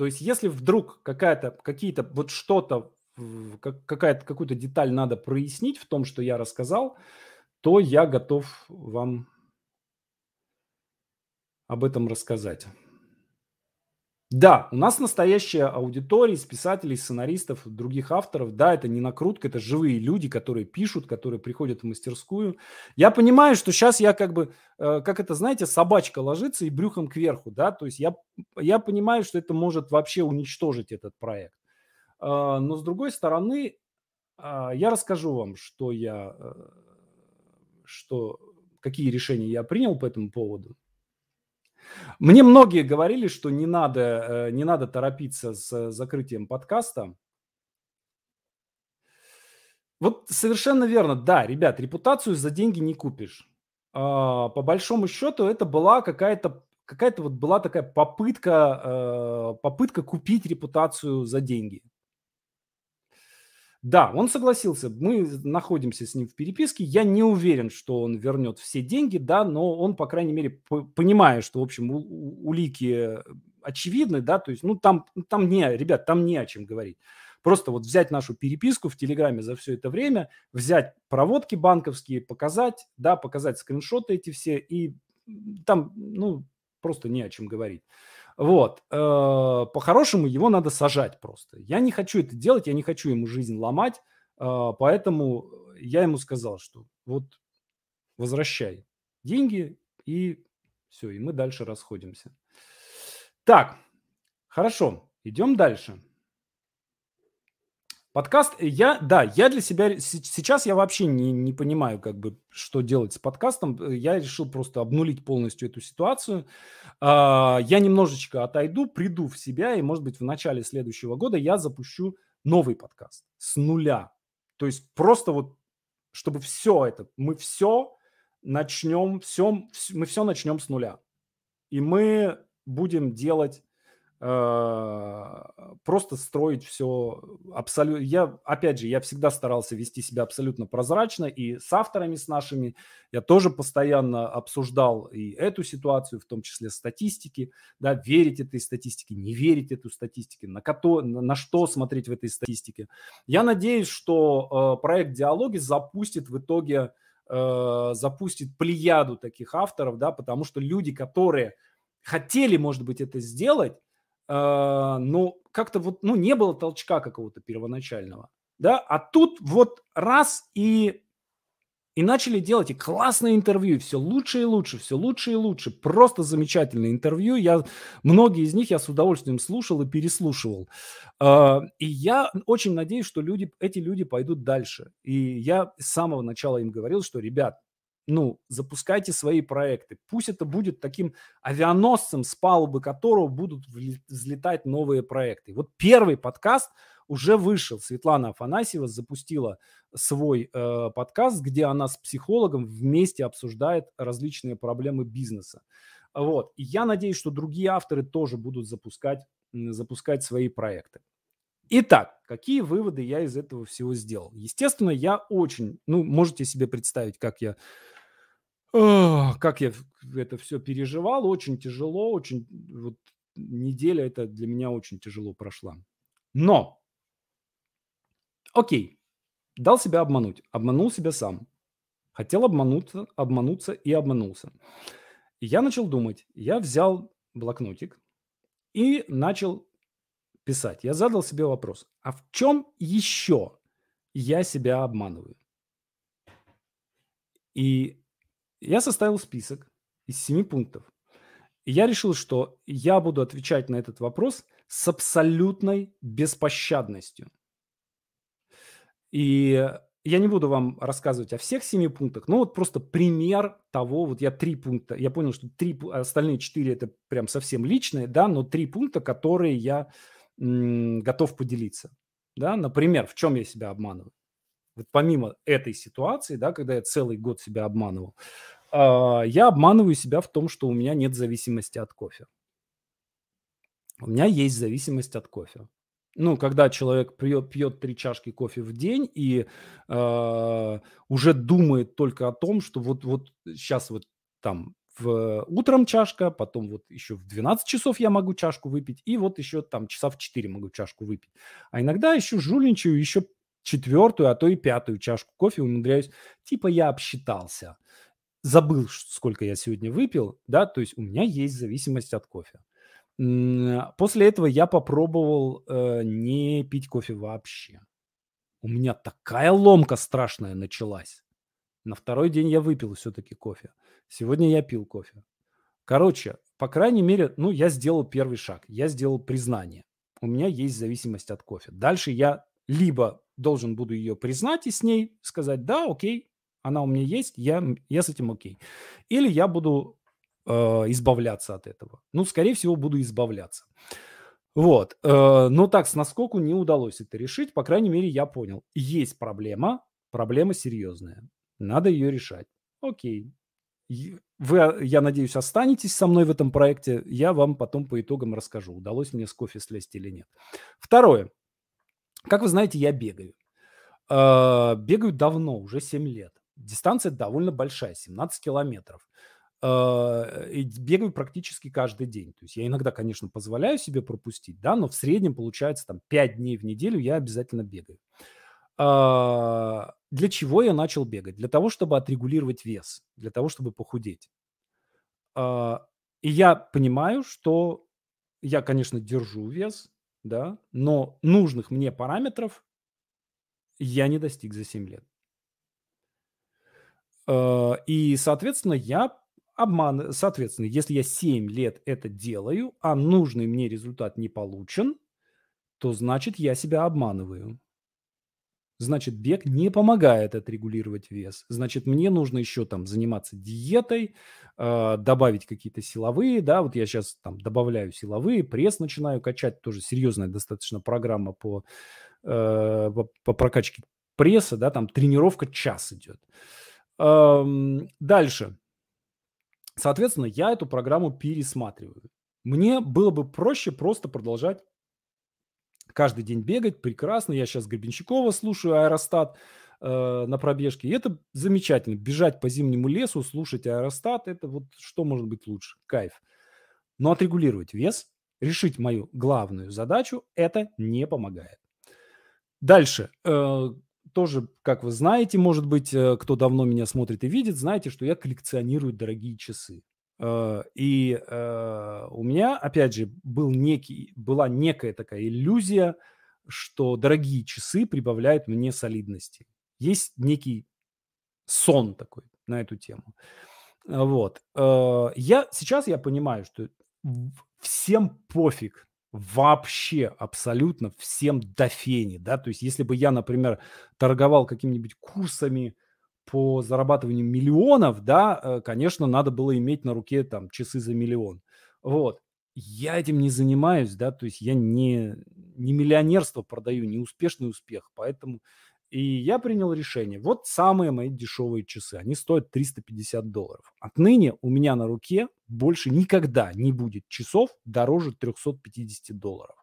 То есть, если вдруг какая-то, какие-то, вот что-то, какая-то, какую-то деталь надо прояснить в том, что я рассказал, то я готов вам об этом рассказать. Да, у нас настоящая аудитория из писателей, сценаристов, других авторов. Да, это не накрутка, это живые люди, которые пишут, которые приходят в мастерскую. Я понимаю, что сейчас я как бы, э, как это, знаете, собачка ложится и брюхом кверху, да, то есть я, я понимаю, что это может вообще уничтожить этот проект. Э, но с другой стороны, э, я расскажу вам, что я, э, что, какие решения я принял по этому поводу. Мне многие говорили, что не надо, э, не надо торопиться с закрытием подкаста. Вот совершенно верно. Да, ребят, репутацию за деньги не купишь. А, по большому счету это была какая-то какая-то вот была такая попытка, э, попытка купить репутацию за деньги. Да, он согласился. Мы находимся с ним в переписке. Я не уверен, что он вернет все деньги, да, но он, по крайней мере, понимает, что, в общем, улики очевидны, да, то есть, ну, там, там не, ребят, там не о чем говорить. Просто вот взять нашу переписку в Телеграме за все это время, взять проводки банковские, показать, да, показать скриншоты эти все, и там, ну, просто не о чем говорить. Вот. Э, по-хорошему его надо сажать просто. Я не хочу это делать, я не хочу ему жизнь ломать, э, поэтому я ему сказал, что вот возвращай деньги и все, и мы дальше расходимся. Так, хорошо, идем дальше. Подкаст, э, я, да, я для себя, сейчас я вообще не, не понимаю, как бы, что делать с подкастом. Э, я решил просто обнулить полностью эту ситуацию. А, я немножечко отойду, приду в себя, и, может быть, в начале следующего года я запущу новый подкаст с нуля. То есть просто вот, чтобы все это, мы все начнем, все, мы все начнем с нуля. И мы будем делать просто строить все абсолютно. Я, опять же, я всегда старался вести себя абсолютно прозрачно, и с авторами, с нашими, я тоже постоянно обсуждал и эту ситуацию, в том числе статистики, да, верить этой статистике, не верить этой статистике, на, кото, на что смотреть в этой статистике. Я надеюсь, что э, проект «Диалоги» запустит в итоге, э, запустит плеяду таких авторов, да, потому что люди, которые хотели, может быть, это сделать, но как-то вот, ну, не было толчка какого-то первоначального, да, а тут вот раз и и начали делать и классные интервью, все лучше и лучше, все лучше и лучше. Просто замечательные интервью. Я, многие из них я с удовольствием слушал и переслушивал. А, и я очень надеюсь, что люди, эти люди пойдут дальше. И я с самого начала им говорил, что, ребят, ну, запускайте свои проекты. Пусть это будет таким авианосцем, с палубы которого будут взлетать новые проекты. Вот первый подкаст уже вышел. Светлана Афанасьева запустила свой э, подкаст, где она с психологом вместе обсуждает различные проблемы бизнеса. Вот. И я надеюсь, что другие авторы тоже будут запускать, запускать свои проекты. Итак, какие выводы я из этого всего сделал? Естественно, я очень, ну, можете себе представить, как я как я это все переживал, очень тяжело, очень вот неделя это для меня очень тяжело прошла. Но, окей, дал себя обмануть, обманул себя сам. Хотел обмануться, обмануться и обманулся. Я начал думать, я взял блокнотик и начал писать. Я задал себе вопрос, а в чем еще я себя обманываю? И я составил список из семи пунктов. И я решил, что я буду отвечать на этот вопрос с абсолютной беспощадностью. И я не буду вам рассказывать о всех семи пунктах, но вот просто пример того, вот я три пункта, я понял, что три, остальные четыре это прям совсем личные, да, но три пункта, которые я м, готов поделиться, да, например, в чем я себя обманываю. Помимо этой ситуации, да, когда я целый год себя обманывал, э, я обманываю себя в том, что у меня нет зависимости от кофе. У меня есть зависимость от кофе. Ну, когда человек пьет, пьет три чашки кофе в день и э, уже думает только о том, что вот, вот сейчас вот там в утром чашка, потом вот еще в 12 часов я могу чашку выпить, и вот еще там часа в 4 могу чашку выпить. А иногда еще жульничаю, еще четвертую, а то и пятую чашку кофе умудряюсь. Типа я обсчитался. Забыл, сколько я сегодня выпил, да, то есть у меня есть зависимость от кофе. После этого я попробовал э, не пить кофе вообще. У меня такая ломка страшная началась. На второй день я выпил все-таки кофе. Сегодня я пил кофе. Короче, по крайней мере, ну, я сделал первый шаг. Я сделал признание. У меня есть зависимость от кофе. Дальше я либо должен буду ее признать и с ней сказать, да, окей, она у меня есть, я, я с этим окей. Или я буду э, избавляться от этого. Ну, скорее всего, буду избавляться. Вот. Э, но так, с наскоку не удалось это решить. По крайней мере, я понял. Есть проблема, проблема серьезная. Надо ее решать. Окей. Вы, я надеюсь, останетесь со мной в этом проекте. Я вам потом по итогам расскажу, удалось мне с кофе слезть или нет. Второе. Как вы знаете, я бегаю. Э, бегаю давно, уже 7 лет. Дистанция довольно большая, 17 километров. Э, и бегаю практически каждый день. То есть я иногда, конечно, позволяю себе пропустить, да, но в среднем получается там 5 дней в неделю я обязательно бегаю. Э, для чего я начал бегать? Для того, чтобы отрегулировать вес, для того, чтобы похудеть. И я понимаю, что я, конечно, держу вес, да, но нужных мне параметров я не достиг за 7 лет. Э, и, соответственно, я обман... Соответственно, если я 7 лет это делаю, а нужный мне результат не получен, то значит я себя обманываю. Значит, бег не помогает отрегулировать вес. Значит, мне нужно еще там заниматься диетой, э, добавить какие-то силовые, да, вот я сейчас там добавляю силовые, пресс начинаю качать, тоже серьезная достаточно программа по, э, по, по прокачке пресса, да, там тренировка час идет. Эм, дальше. Соответственно, я эту программу пересматриваю. Мне было бы проще просто продолжать каждый день бегать, прекрасно. Я сейчас Гребенщикова слушаю, аэростат э, на пробежке. И это замечательно. Бежать по зимнему лесу, слушать аэростат, это вот что может быть лучше? Кайф. Но отрегулировать вес, решить мою главную задачу, это не помогает. Дальше. Э, тоже, как вы знаете, может быть, э, кто давно меня смотрит и видит, знаете, что я коллекционирую дорогие часы. Э, и э, у меня, опять же, был некий, была некая такая иллюзия, что дорогие часы прибавляют мне солидности. Есть некий сон такой на эту тему. Вот. Э, я, сейчас я понимаю, что всем пофиг, вообще абсолютно всем до фени, да, то есть если бы я, например, торговал какими-нибудь курсами, по зарабатыванию миллионов, да, э, конечно, надо было иметь на руке там часы за миллион. Вот. Я этим не занимаюсь, да, то есть я не, не миллионерство продаю, не успешный успех, поэтому и я принял решение. Вот самые мои дешевые часы. Они стоят 350 долларов. Отныне у меня на руке больше никогда не будет часов дороже 350 долларов.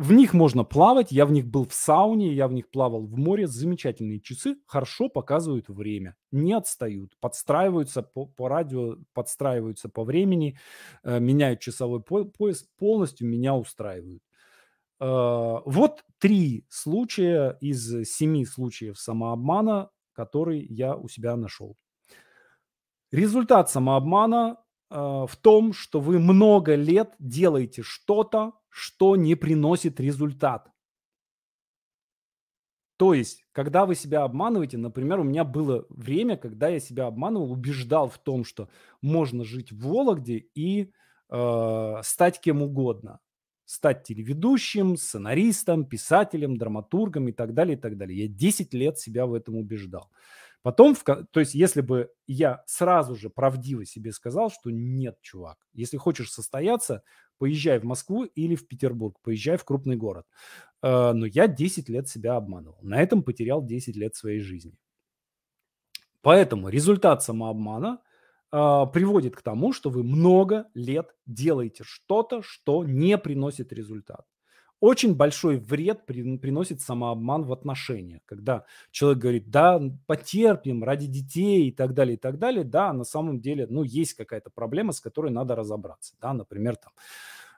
В них можно плавать, я в них был в сауне, я в них плавал в море. Замечательные часы, хорошо показывают время, не отстают, подстраиваются по, по радио, подстраиваются по времени, э, меняют часовой пояс, полностью меня устраивают. Э, вот три случая из семи случаев самообмана, который я у себя нашел. Результат самообмана в том, что вы много лет делаете что-то, что не приносит результат. То есть, когда вы себя обманываете, например, у меня было время, когда я себя обманывал, убеждал в том, что можно жить в Вологде и э, стать кем угодно. Стать телеведущим, сценаристом, писателем, драматургом и так далее, и так далее. Я 10 лет себя в этом убеждал. Потом, в, то есть, если бы я сразу же правдиво себе сказал, что нет, чувак, если хочешь состояться, поезжай в Москву или в Петербург, поезжай в крупный город. Э, но я 10 лет себя обманывал. На этом потерял 10 лет своей жизни. Поэтому результат самообмана э, приводит к тому, что вы много лет делаете что-то, что не приносит результат очень большой вред приносит самообман в отношениях, когда человек говорит, да, потерпим ради детей и так далее, и так далее, да, на самом деле, ну, есть какая-то проблема, с которой надо разобраться, да, например, там,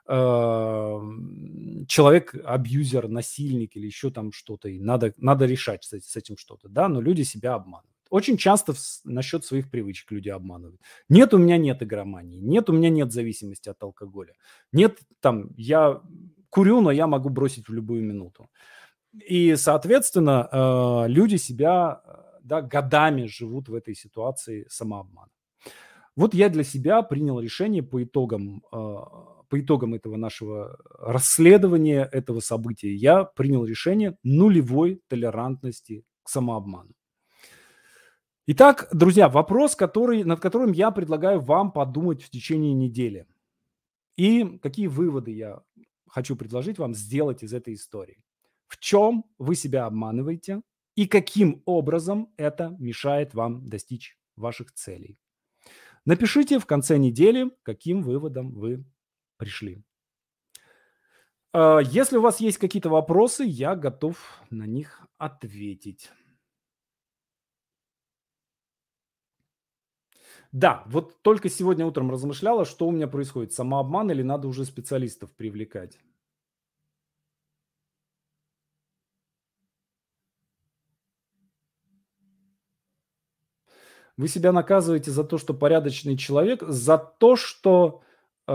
эм, человек абьюзер, насильник или еще там что-то, и надо, надо решать с, с этим что-то, да, но люди себя обманывают. Очень часто в, насчет своих привычек люди обманывают. Нет, у меня нет игромании, нет, у меня нет зависимости от алкоголя, нет, там, я курю, но я могу бросить в любую минуту. И, соответственно, э, люди себя да, годами живут в этой ситуации самообмана. Вот я для себя принял решение по итогам, э, по итогам этого нашего расследования, этого события. Я принял решение нулевой толерантности к самообману. Итак, друзья, вопрос, который, над которым я предлагаю вам подумать в течение недели. И какие выводы я хочу предложить вам сделать из этой истории. В чем вы себя обманываете и каким образом это мешает вам достичь ваших целей. Напишите в конце недели, каким выводом вы пришли. А, если у вас есть какие-то вопросы, я готов на них ответить. Да, вот только сегодня утром размышляла, что у меня происходит, самообман или надо уже специалистов привлекать. Вы себя наказываете за то, что порядочный человек, за то, что, э,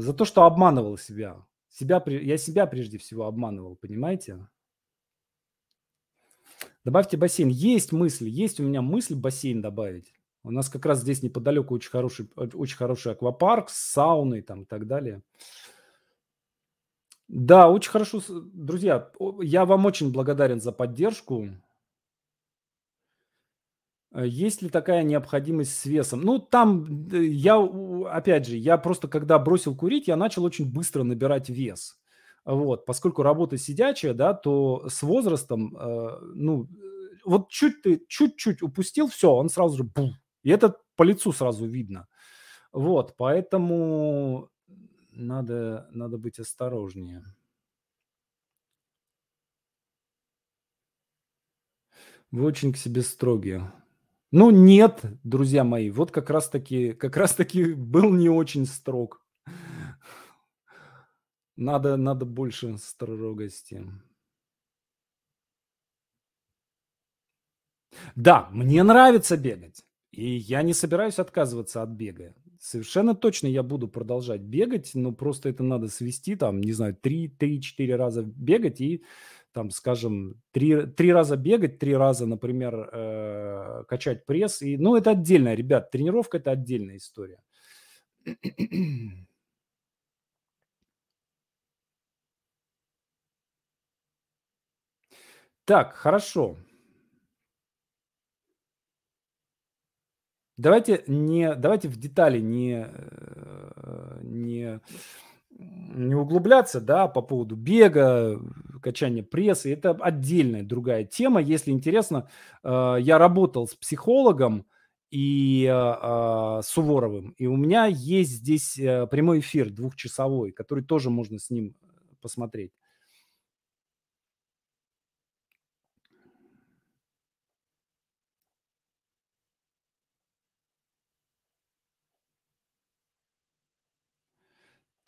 за то, что обманывал себя. себя. Я себя прежде всего обманывал, понимаете? Добавьте бассейн. Есть мысль, есть у меня мысль бассейн добавить. У нас как раз здесь неподалеку очень хороший, очень хороший аквапарк с сауной там и так далее. Да, очень хорошо. Друзья, я вам очень благодарен за поддержку. Э, есть ли такая необходимость с весом? Ну, там я, опять же, я просто когда бросил курить, я начал очень быстро набирать вес. Вот, поскольку работа сидячая, да, то с возрастом, э, ну, вот чуть ты, чуть-чуть упустил, все, он сразу же бум, и это по лицу сразу видно. Вот, поэтому надо, надо быть осторожнее. Вы очень к себе строгие. Ну, нет, друзья мои, вот как раз-таки, как раз-таки был не очень строг. Надо, надо больше строгости. Да, мне нравится бегать. И я не собираюсь отказываться от бега. Совершенно точно я буду продолжать бегать, но просто это надо свести, там, не знаю, 3-4 раза бегать и, там, скажем, 3, 3 раза бегать, 3 раза, например, э, качать пресс. И, ну, это отдельно, ребят, тренировка – это отдельная история. Так, хорошо. Давайте не, давайте в детали не, э, не, не углубляться, да, по поводу бега, качания прессы. Это отдельная другая тема. Если интересно, э, я работал с психологом и э, Суворовым, и у меня есть здесь прямой эфир двухчасовой, который тоже можно с ним посмотреть.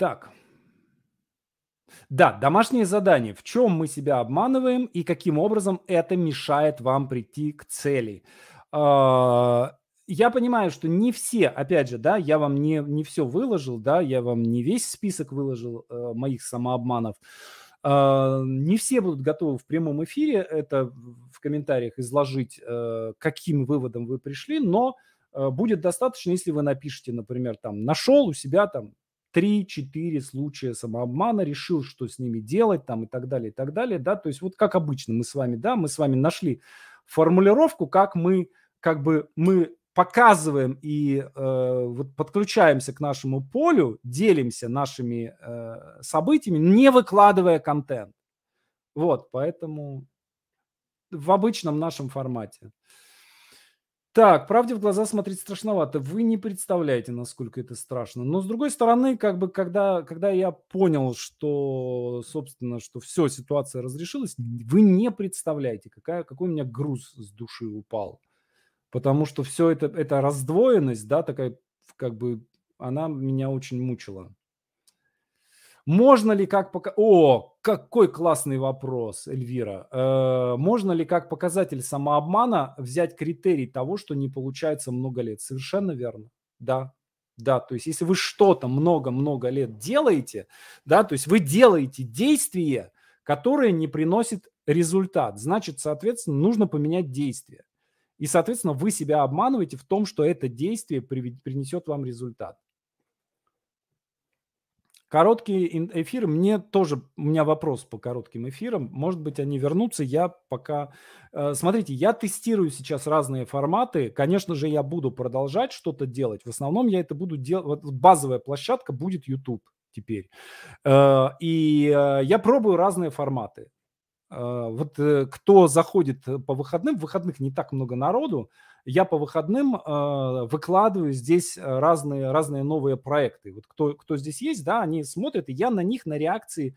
Так. Да, домашнее задание. В чем мы себя обманываем и каким образом это мешает вам прийти к цели? А, я понимаю, что не все, опять же, да, я вам не, не все выложил, да, я вам не весь список выложил э, моих самообманов. Э, не все будут готовы в прямом эфире это в комментариях изложить, э, каким выводом вы пришли, но э, будет достаточно, если вы напишите, например, там, нашел у себя там 3-4 случая самообмана, решил, что с ними делать там и так далее, и так далее, да, то есть вот как обычно мы с вами, да, мы с вами нашли формулировку, как мы, как бы мы показываем и э, вот подключаемся к нашему полю, делимся нашими э, событиями, не выкладывая контент. Вот, поэтому в обычном нашем формате. Так, правде в глаза смотреть страшновато. Вы не представляете, насколько это страшно. Но с другой стороны, как бы, когда, когда я понял, что, собственно, что все, ситуация разрешилась, вы не представляете, какая, какой у меня груз с души упал. Потому что все это, эта раздвоенность, да, такая, как бы, она меня очень мучила. Можно ли как пока... О, какой классный вопрос, Эльвира. Э, можно ли как показатель самообмана взять критерий того, что не получается много лет? Совершенно верно. Да, да, то есть если вы что-то много-много лет делаете, да, то есть вы делаете действие, которое не приносит результат, значит, соответственно, нужно поменять действие. И, соответственно, вы себя обманываете в том, что это действие принесет вам результат. Короткие эфиры, мне тоже, у меня вопрос по коротким эфирам. Может быть, они вернутся, я пока... Э, смотрите, я тестирую сейчас разные форматы. Конечно же, я буду продолжать что-то делать. В основном я это буду делать... Вот базовая площадка будет YouTube теперь. Э, и э, я пробую разные форматы. Вот кто заходит по выходным, в выходных не так много народу, я по выходным э, выкладываю здесь разные, разные новые проекты. Вот кто, кто здесь есть, да, они смотрят, и я на них, на реакции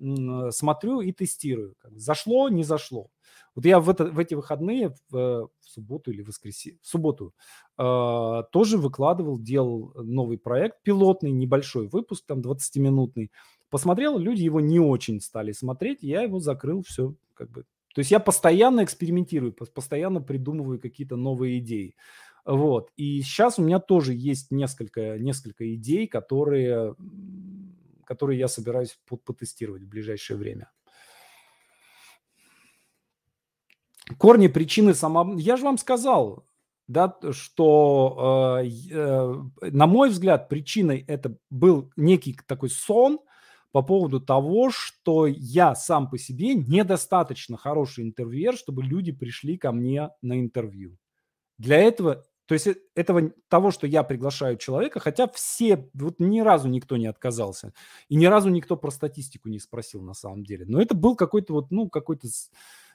э, смотрю и тестирую. Зашло, не зашло. Вот я в, это, в эти выходные, в, в субботу или воскресенье, в субботу, э, тоже выкладывал, делал новый проект, пилотный, небольшой выпуск, там 20-минутный. Посмотрел, люди его не очень стали смотреть, я его закрыл, все, как бы то есть я постоянно экспериментирую, постоянно придумываю какие-то новые идеи. Вот. И сейчас у меня тоже есть несколько, несколько идей, которые, которые я собираюсь потестировать в ближайшее время. Корни причины само... Я же вам сказал, да, что, э, э, на мой взгляд, причиной это был некий такой сон – по поводу того, что я сам по себе недостаточно хороший интервьюер, чтобы люди пришли ко мне на интервью. Для этого, то есть э, этого того, что я приглашаю человека, хотя все, вот ни разу никто не отказался, и ни разу никто про статистику не спросил на самом деле. Но это был какой-то вот, ну, какой-то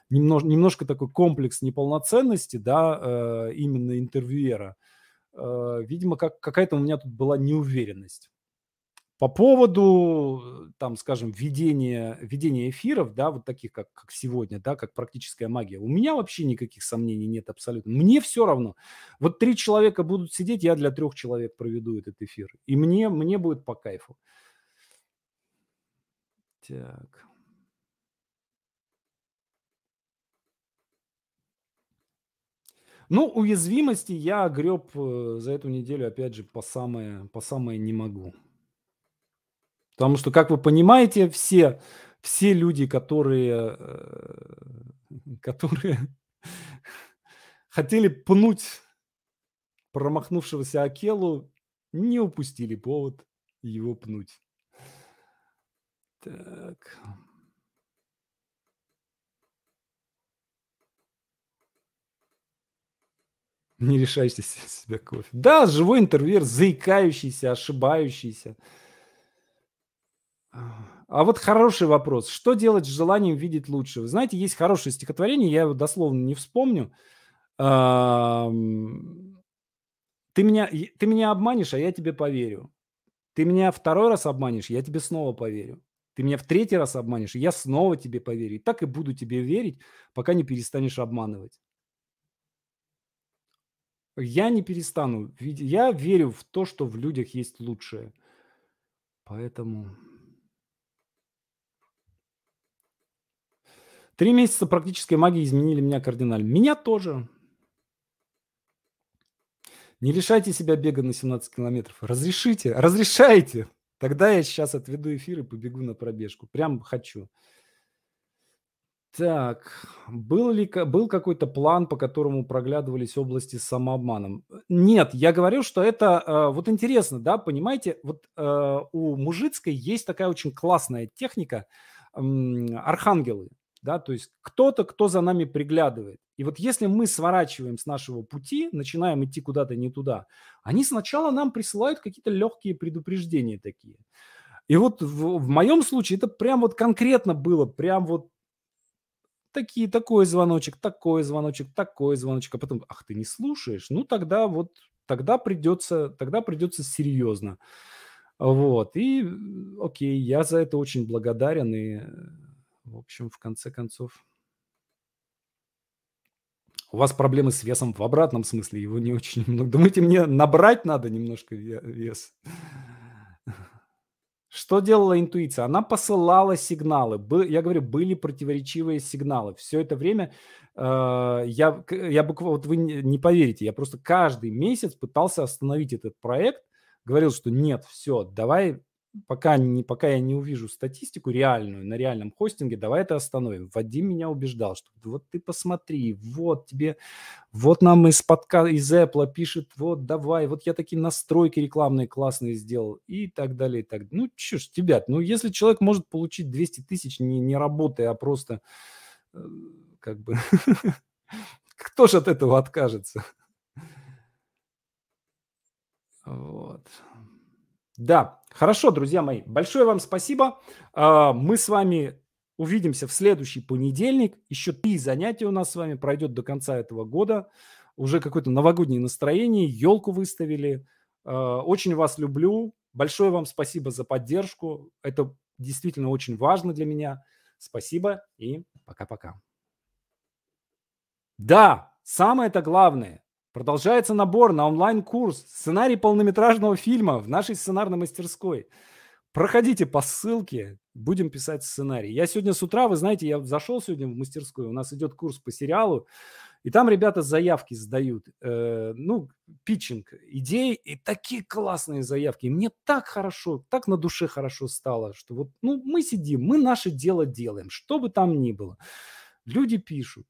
немножко, немножко такой комплекс неполноценности, да, э, именно интервьюера. Э, видимо, как, какая-то у меня тут была неуверенность. По поводу, там, скажем, ведения, ведения эфиров, да, вот таких, как, как сегодня, да, как практическая магия, у меня вообще никаких сомнений нет абсолютно. Мне все равно. Вот три человека будут сидеть, я для трех человек проведу этот эфир. И мне, мне будет по кайфу. Так. Ну, уязвимости я греб э, за эту неделю, опять же, по самое, по самое не могу. Потому что, как вы понимаете, все, все люди, которые, э, которые хотели пнуть промахнувшегося Акелу, не упустили повод его пнуть. Так. Не решайся себя кофе. Да, живой интервьюер, заикающийся, ошибающийся. А вот хороший вопрос. Что делать с желанием видеть лучше? Вы знаете, есть хорошее стихотворение, я его дословно не вспомню. Ты меня, ты меня обманешь, а я тебе поверю. Ты меня второй раз обманешь, я тебе снова поверю. Ты меня в третий раз обманешь, я снова тебе поверю. И так и буду тебе верить, пока не перестанешь обманывать. Я не перестану. Я верю в то, что в людях есть лучшее. Поэтому... Три месяца практической магии изменили меня кардинально. Меня тоже. Не лишайте себя бега на 17 километров. Разрешите, разрешайте. Тогда я сейчас отведу эфир и побегу на пробежку. Прям хочу. Так, был ли был какой-то план, по которому проглядывались области с самообманом? Нет, я говорю, что это э, вот интересно, да, понимаете, вот э, у Мужицкой есть такая очень классная техника архангелы, да, то есть кто-то, кто за нами приглядывает. И вот если мы сворачиваем с нашего пути, начинаем идти куда-то не туда, они сначала нам присылают какие-то легкие предупреждения такие. И вот в, в моем случае это прям вот конкретно было, прям вот такие, такой звоночек, такой звоночек, такой звоночек, а потом, ах, ты не слушаешь, ну тогда вот, тогда придется, тогда придется серьезно. Вот, и окей, я за это очень благодарен, и, в общем, в конце концов... У вас проблемы с весом в обратном смысле, его не очень много. Думаете, мне набрать надо немножко вес? Что делала интуиция? Она посылала сигналы. Я говорю, были противоречивые сигналы. Все это время э, я, я буквально, вот вы не поверите, я просто каждый месяц пытался остановить этот проект, говорил, что нет, все, давай пока, не, пока я не увижу статистику реальную на реальном хостинге, давай это остановим. Вадим меня убеждал, что вот ты посмотри, вот тебе, вот нам из подка из Apple пишет, вот давай, вот я такие настройки рекламные классные сделал и так далее. И так. Ну, что ж, ребят, ну если человек может получить 200 тысяч не, не работая, а просто э, как бы... Кто же от этого откажется? Вот. Да, хорошо, друзья мои. Большое вам спасибо. А, мы с вами увидимся в следующий понедельник. Еще три занятия у нас с вами пройдет до конца этого года. Уже какое-то новогоднее настроение, елку выставили. А, очень вас люблю. Большое вам спасибо за поддержку. Это действительно очень важно для меня. Спасибо и пока-пока. Да, самое это главное. Продолжается набор на онлайн-курс «Сценарий полнометражного фильма» в нашей сценарной мастерской. Проходите по ссылке, будем писать сценарий. Я сегодня с утра, вы знаете, я зашел сегодня в мастерскую, у нас идет курс по сериалу, и там ребята заявки сдают, э, ну, питчинг идей, и такие классные заявки. И мне так хорошо, так на душе хорошо стало, что вот, ну, мы сидим, мы наше дело делаем, что бы там ни было. Люди пишут,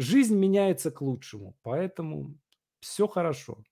жизнь меняется к лучшему, поэтому все хорошо.